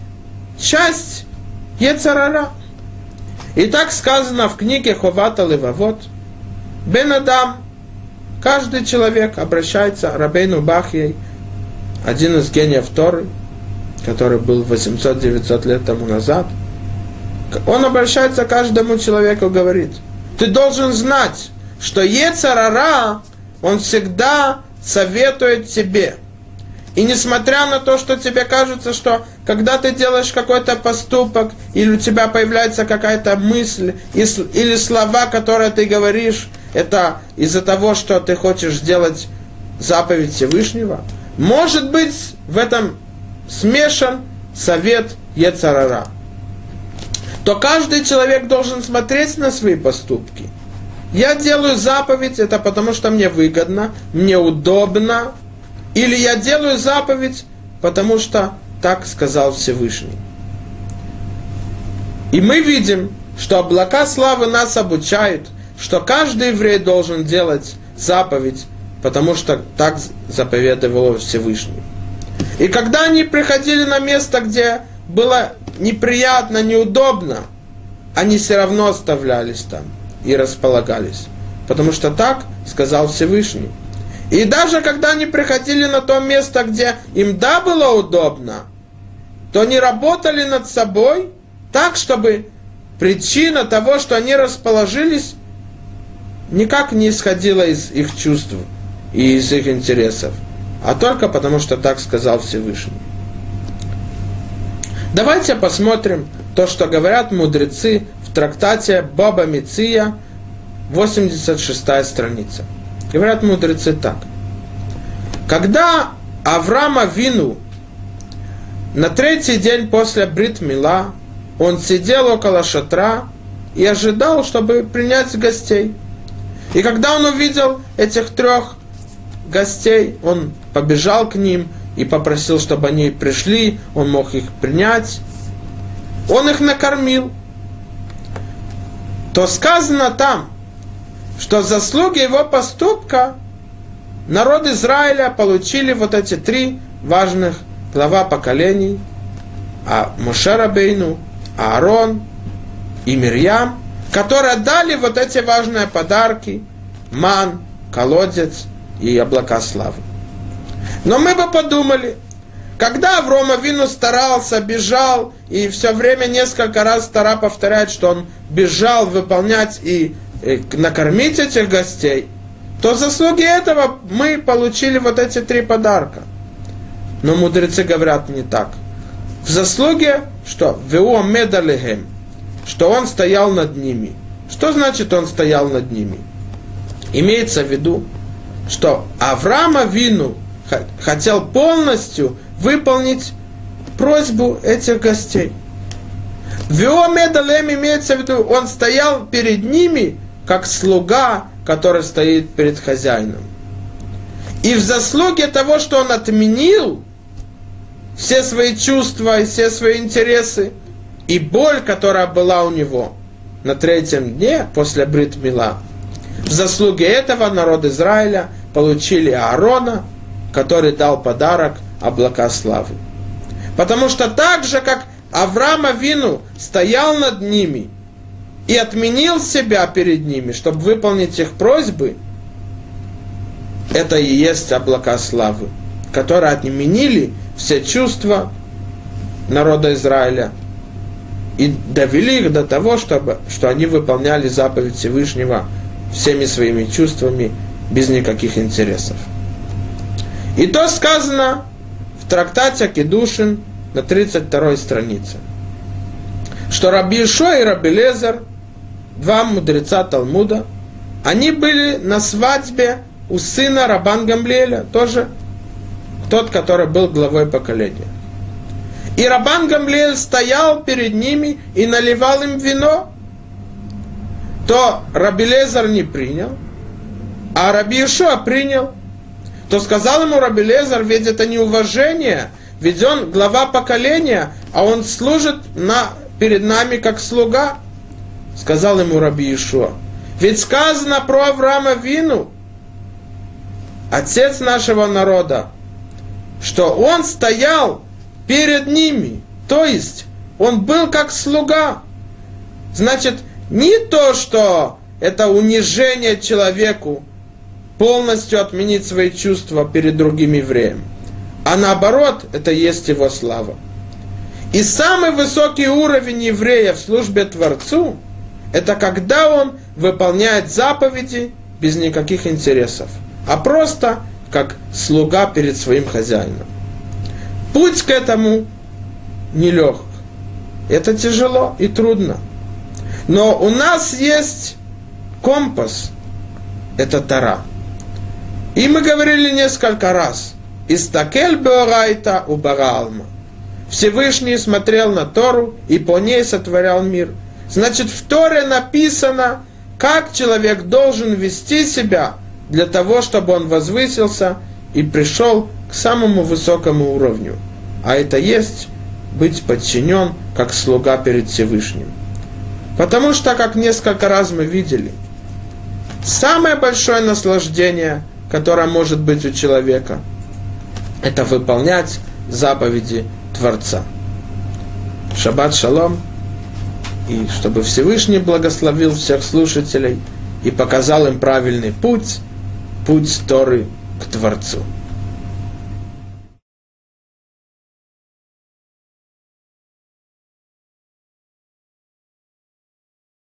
часть Ецарара. И так сказано в книге Ховата Левавод. Бен Адам Каждый человек обращается, Рабейну Бахьей, один из гениев Торы, который был 800-900 лет тому назад, он обращается каждому человеку и говорит, ты должен знать, что Ецарара, он всегда советует тебе. И несмотря на то, что тебе кажется, что когда ты делаешь какой-то поступок, или у тебя появляется какая-то мысль, или слова, которые ты говоришь, это из-за того, что ты хочешь сделать заповедь Всевышнего, может быть в этом смешан совет Ецарара. То каждый человек должен смотреть на свои поступки. Я делаю заповедь, это потому что мне выгодно, мне удобно, или я делаю заповедь, потому что так сказал Всевышний. И мы видим, что облака славы нас обучают – что каждый еврей должен делать заповедь, потому что так заповедовал Всевышний. И когда они приходили на место, где было неприятно, неудобно, они все равно оставлялись там и располагались. Потому что так сказал Всевышний. И даже когда они приходили на то место, где им да было удобно, то они работали над собой так, чтобы причина того, что они расположились, никак не исходило из их чувств и из их интересов, а только потому, что так сказал Всевышний. Давайте посмотрим то, что говорят мудрецы в трактате Баба Миция, 86 страница. Говорят мудрецы так. Когда Авраама Вину на третий день после Брит Мила он сидел около шатра и ожидал, чтобы принять гостей. И когда он увидел этих трех гостей, он побежал к ним и попросил, чтобы они пришли, он мог их принять. Он их накормил. То сказано там, что заслуги его поступка народ Израиля получили вот эти три важных глава поколений, а Мушарабейну, Аарон и Мирьям, которые дали вот эти важные подарки, ман, колодец и облака славы. Но мы бы подумали, когда Аврома Вину старался, бежал, и все время несколько раз Тара повторяет, что он бежал выполнять и, и накормить этих гостей, то заслуги этого мы получили вот эти три подарка. Но мудрецы говорят не так. В заслуге, что «Вео медалехем», что он стоял над ними. Что значит он стоял над ними? Имеется в виду, что Авраама Вину хотел полностью выполнить просьбу этих гостей. Виомедалем имеется в виду, он стоял перед ними, как слуга, который стоит перед хозяином. И в заслуге того, что он отменил все свои чувства и все свои интересы, и боль, которая была у него на третьем дне после Бритмила, в заслуге этого народ Израиля получили Аарона, который дал подарок облака славы. Потому что так же, как Авраама Вину стоял над ними и отменил себя перед ними, чтобы выполнить их просьбы, это и есть облака славы, которые отменили все чувства народа Израиля и довели их до того, чтобы, что они выполняли заповедь Всевышнего всеми своими чувствами, без никаких интересов. И то сказано трактате Кедушин на 32 странице, что Раби Ишо и Раби Лезер, два мудреца Талмуда, они были на свадьбе у сына Рабан Гамлеля, тоже тот, который был главой поколения. И Рабан Гамлиэль стоял перед ними и наливал им вино. То Раби Лезер не принял, а Раби Ишуа принял. То сказал ему Раби Лезер, ведь это неуважение, ведь он глава поколения, а он служит на, перед нами как слуга. Сказал ему Раби Ишуа. Ведь сказано про Авраама Вину, отец нашего народа, что он стоял перед ними, то есть он был как слуга. Значит, не то, что это унижение человеку, полностью отменить свои чувства перед другим евреем. А наоборот, это есть его слава. И самый высокий уровень еврея в службе Творцу, это когда он выполняет заповеди без никаких интересов, а просто как слуга перед своим хозяином. Путь к этому нелег. Это тяжело и трудно. Но у нас есть компас, это Тара – и мы говорили несколько раз. Истакель Беорайта у Баралма. Всевышний смотрел на Тору и по ней сотворял мир. Значит, в Торе написано, как человек должен вести себя для того, чтобы он возвысился и пришел к самому высокому уровню. А это есть быть подчинен как слуга перед Всевышним. Потому что, как несколько раз мы видели, самое большое наслаждение – которая может быть у человека, это выполнять заповеди Творца. Шаббат шалом, и чтобы Всевышний благословил всех слушателей и показал им правильный путь, путь Торы к Творцу.